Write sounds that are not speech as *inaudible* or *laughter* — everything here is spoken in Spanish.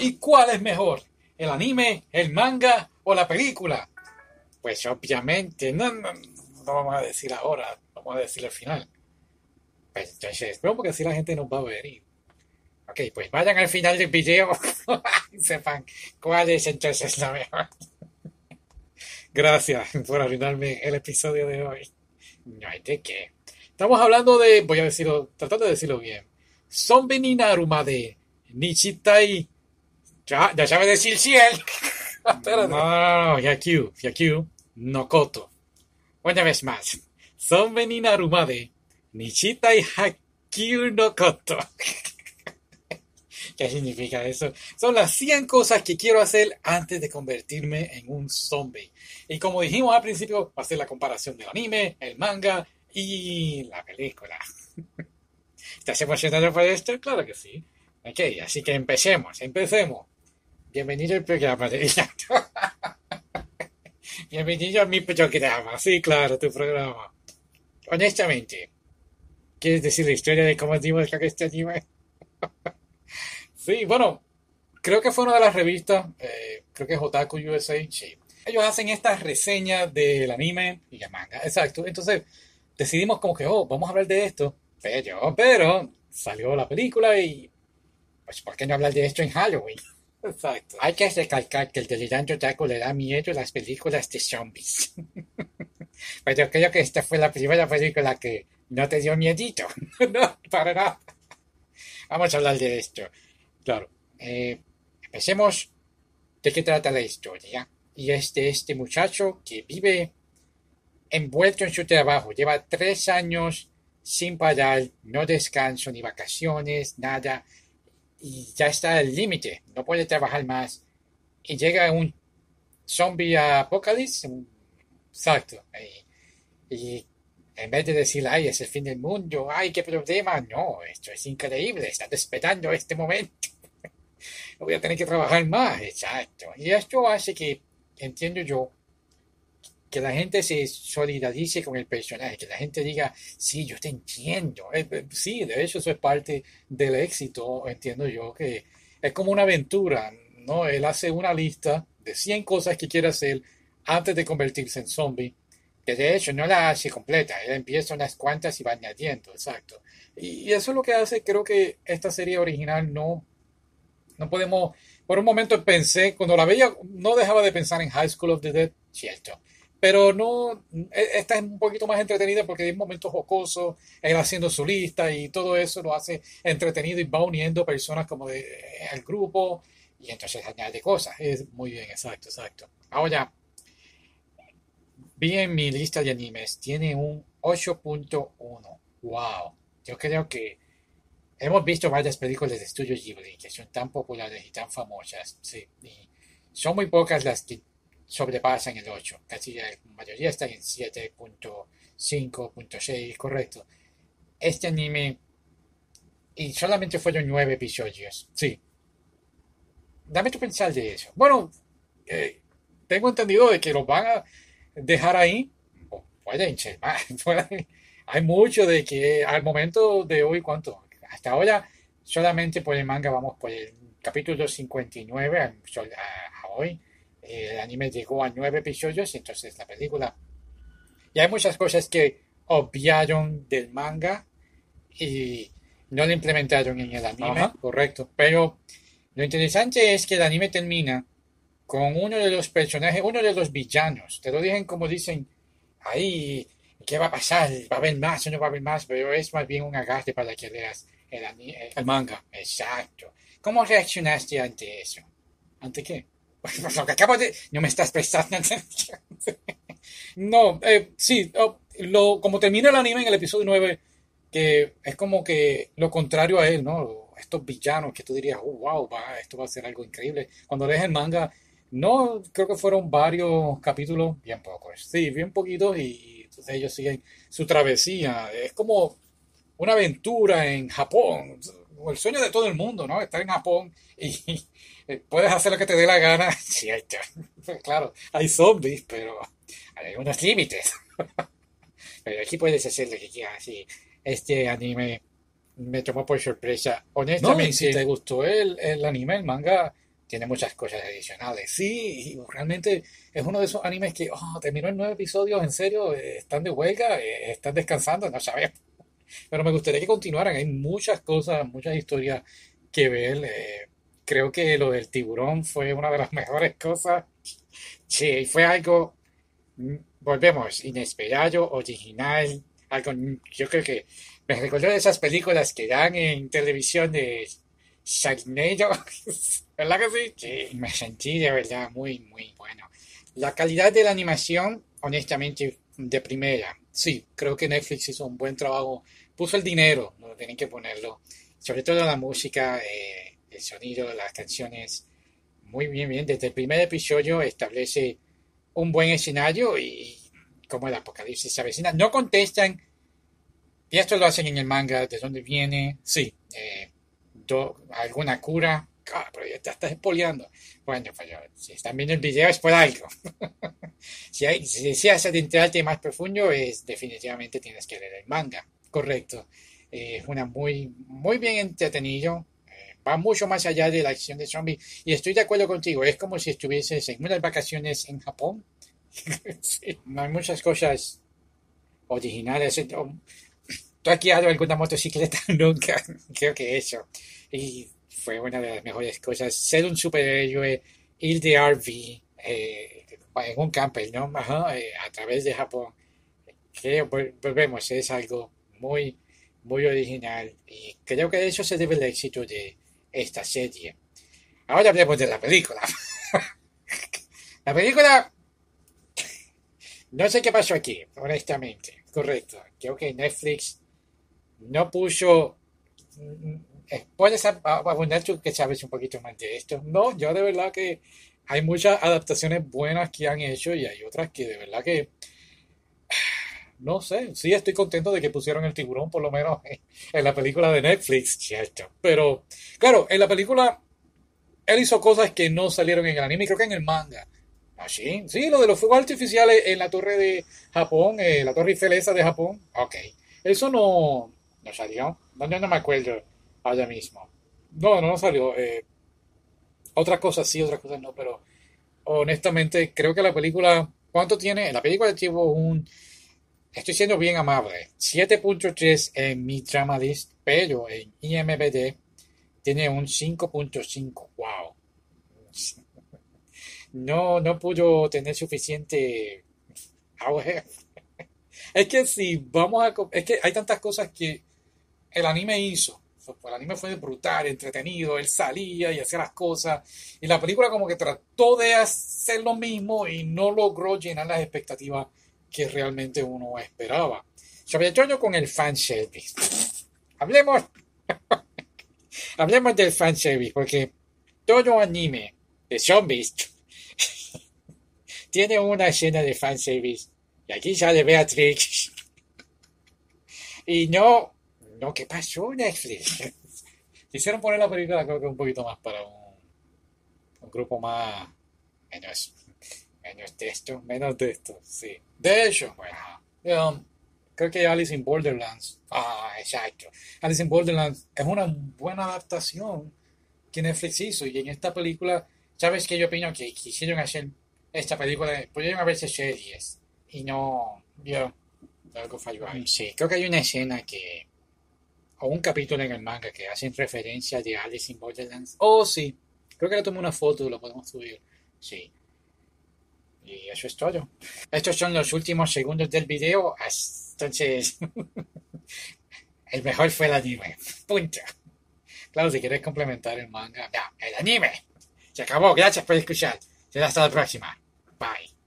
¿Y cuál es mejor? ¿El anime, el manga o la película? Pues obviamente, no, no, no vamos a decir ahora, vamos a decir al final. Pues entonces, pero porque así la gente nos va a ver. y- Ok, pues vayan al final del video *laughs* y sepan cuál es entonces la mejor. Gracias por arruinarme el episodio de hoy. No hay de qué. Estamos hablando de, voy a decirlo, tratando de decirlo bien. Zombie Naruma de Nichitai. Ya, ya sabe decir ciel. *laughs* No, no, no, Yakyu, Yakyu, Nokoto. Una vez más. Zombie ni Naruma de Nichitai Hakyu Nokoto. *laughs* ¿Qué significa eso? Son las 100 cosas que quiero hacer antes de convertirme en un zombie. Y como dijimos al principio, va a ser la comparación del anime, el manga y la película. *laughs* ¿Estás emocionado por esto? Claro que sí. Ok, así que empecemos, empecemos. Bienvenido al programa de *laughs* Bienvenido a mi programa. Sí, claro, tu programa. Honestamente, ¿quieres decir la historia de cómo dimos con este anime? *laughs* Sí, bueno, creo que fue una de las revistas, eh, creo que es Otaku USA, sí. Ellos hacen estas reseñas del anime y el manga, exacto. Entonces decidimos como que, oh, vamos a hablar de esto, pero, pero, salió la película y, pues, ¿por qué no hablar de esto en Halloween? Exacto. Hay que recalcar que el delirante otaku le da miedo a las películas de zombies. *laughs* Pero creo que esta fue la primera película que no te dio miedito. *laughs* no, para nada. Vamos a hablar de esto. Claro. eh, empecemos. ¿De qué trata la historia? Y es de este muchacho que vive envuelto en su trabajo. Lleva tres años sin parar, no descanso ni vacaciones, nada. Y ya está al límite. No puede trabajar más. Y llega un zombie apocalipsis. un-. Y, y en vez de decir, ay, es el fin del mundo, ay, qué problema, no, esto es increíble, están esperando este momento. *laughs* Voy a tener que trabajar más, exacto. Y esto hace que, entiendo yo, que la gente se solidarice con el personaje, que la gente diga, sí, yo te entiendo. Eh, eh, sí, de hecho, eso es parte del éxito, entiendo yo, que es como una aventura, ¿no? Él hace una lista de 100 cosas que quiere hacer antes de convertirse en zombie que de hecho no la hace completa, él empieza unas cuantas y va añadiendo, exacto. Y, eso es lo que hace, creo que esta serie original no, no podemos, por un momento pensé, cuando la veía, no dejaba de pensar en High School of the Dead, cierto, pero no, e- esta es un poquito más entretenida porque hay momentos jocosos, él haciendo su lista y todo eso lo hace entretenido y va uniendo personas como de, al grupo y entonces añade cosas, es muy bien, exacto, exacto. Ahora, Vi en mi lista de animes, tiene un 8.1. Wow. Yo creo que hemos visto varias películas de estudio Ghibli que son tan populares y tan famosas. Sí. Y son muy pocas las que sobrepasan el 8. Casi la mayoría están en 7.5.6, correcto. Este anime, y solamente fueron 9 episodios. Sí. Dame tu pensar de eso. Bueno, eh, tengo entendido de que los van a dejar ahí, pueden ser más, *laughs* hay mucho de que al momento de hoy, ¿cuánto? Hasta ahora, solamente por el manga vamos por el capítulo 59 a, a- a hoy. El anime llegó a nueve episodios, entonces la película. Y hay muchas cosas que obviaron del manga y no lo implementaron en el anime, Ajá. correcto. Pero lo interesante es que el anime termina con uno de los personajes, uno de los villanos. Te lo dicen como dicen ahí, ¿qué va a pasar? ¿Va a haber más o no va a haber más? Pero es más bien un agarre para que leas el- El manga. Exacto. ¿Cómo reaccionaste ante eso? ¿Ante qué? Pues lo que acabo de... No me estás prestando atención. No, eh, sí, oh, lo, como termina el anime en el episodio 9, que es como que lo contrario a él, ¿no? Estos villanos que tú dirías, oh, wow, va, esto va a ser algo increíble. Cuando lees el manga, no, creo que fueron varios capítulos, bien pocos, sí, bien poquitos, y, entonces ellos siguen su travesía. Es como una aventura en Japón, el sueño de todo el mundo, ¿no? Estar en Japón y, puedes hacer lo que te dé la gana, *laughs* cierto. *laughs* Claro, hay zombies, pero hay unos límites. *laughs* Pero aquí puedes hacer lo que quieras. Y este anime me tomó por sorpresa. No, Honestamente, si te gustó el, el anime, el manga, tiene muchas cosas adicionales. Sí, realmente es uno de esos animes que oh, terminó en nueve episodios, en serio, eh, están de huelga, eh, están descansando, no sabemos. Pero me gustaría que continuaran, hay muchas cosas, muchas historias que ver. Eh, creo que lo del tiburón fue una de las *laughs* mejores cosas. Sí, fue algo, mm, volvemos, inesperado, original, algo, yo creo que me recordó de esas películas que dan en televisión de Sharknado, *laughs* ¿verdad que sí? Sí, me sentí de verdad muy, muy bueno. La calidad de la animación, honestamente, de primera. Sí, creo que Netflix hizo un buen trabajo. Puso el dinero, no tienen que ponerlo. Sobre todo la música, eh, el sonido, las canciones. Muy bien, bien. Desde el primer episodio establece un buen escenario y como el apocalipsis se avecina. No contestan, y esto lo hacen en el manga, de dónde viene, sí, eh, alguna cura, ah, pero ya te estás espoleando. Bueno, pues si están viendo el video es por algo. *laughs* si, hay, si deseas adentrarte más profundo, es definitivamente tienes que leer el manga. Correcto. Eh, es una muy, muy bien entretenido. Va mucho más allá de la acción de zombie. Y estoy de acuerdo contigo. Es como si estuvieses en unas vacaciones en Japón. *laughs* no hay muchas cosas originales. ¿Tú has guiado alguna motocicleta? *laughs* Nunca. Creo que eso. Y fue una de las mejores cosas. Ser un superhéroe, ir de RV eh, en un camper, ¿no? Eh, a través de Japón. Que volvemos, es algo muy, muy original. Y creo que de eso se debe el éxito de esta serie. Ahora hablemos de la película. *laughs* la película. No sé qué pasó aquí, honestamente. Correcto. Creo que Netflix no puso puedes abundar tú que sabes un poquito más de esto. No, yo de verdad que hay muchas adaptaciones buenas que han hecho y hay otras que de verdad que no sé, sí estoy contento de que pusieron el tiburón por lo menos en la película de Netflix. Pero claro, en la película él hizo cosas que no salieron en el anime, creo que en el manga. ¿Ah, sí? Lo de los fuegos artificiales en la torre de Japón, eh, la torre Eiffel de Japón. Ok. Eso no, no salió. No, no me acuerdo ahora mismo. No, no salió. Eh, otras cosas sí, otras cosas no, pero honestamente creo que la película, ¿cuánto tiene? La película tuvo un, estoy siendo bien amable, 7.3 en mi drama list, pero en IMBD tiene un 5.5. Wow. No, no pudo tener suficiente *laughs* Es que si vamos a... Es que hay tantas cosas que el anime hizo el anime fue brutal, entretenido, él salía y hacía las cosas. Y la película como que trató de hacer lo mismo y no logró llenar las expectativas que realmente uno esperaba. Sobre todo con el fanservice. Hablemos, *laughs* hablemos del fanservice, porque todo anime de zombies *laughs* tiene una escena de fanservice. Y aquí sale Beatrix. Y no no, ¿qué pasó Netflix? *laughs* Quisieron poner la película creo que un poquito más para un, un grupo más menos, menos de esto, menos de esto, sí. De hecho, bueno, um, creo que Alice in Borderlands, ah, exacto. Alice in Borderlands es una buena adaptación que Netflix hizo y en esta película, ¿sabes qué yo opino? Que quisieron hacer esta película, pudieron haberse series y no, yo, algo falló ahí. Sí, creo que hay una escena que o un capítulo en el manga que hacen referencia de Alice in Borderlands. Oh, sí. Creo que le tomé una foto y lo podemos subir. Sí. Y eso es todo. Estos son los últimos segundos del video. Entonces, *laughs* el mejor fue el anime. Punto. Claro, si quieres complementar el manga. El anime. Se acabó. Gracias por escuchar. Hasta la próxima. Bye.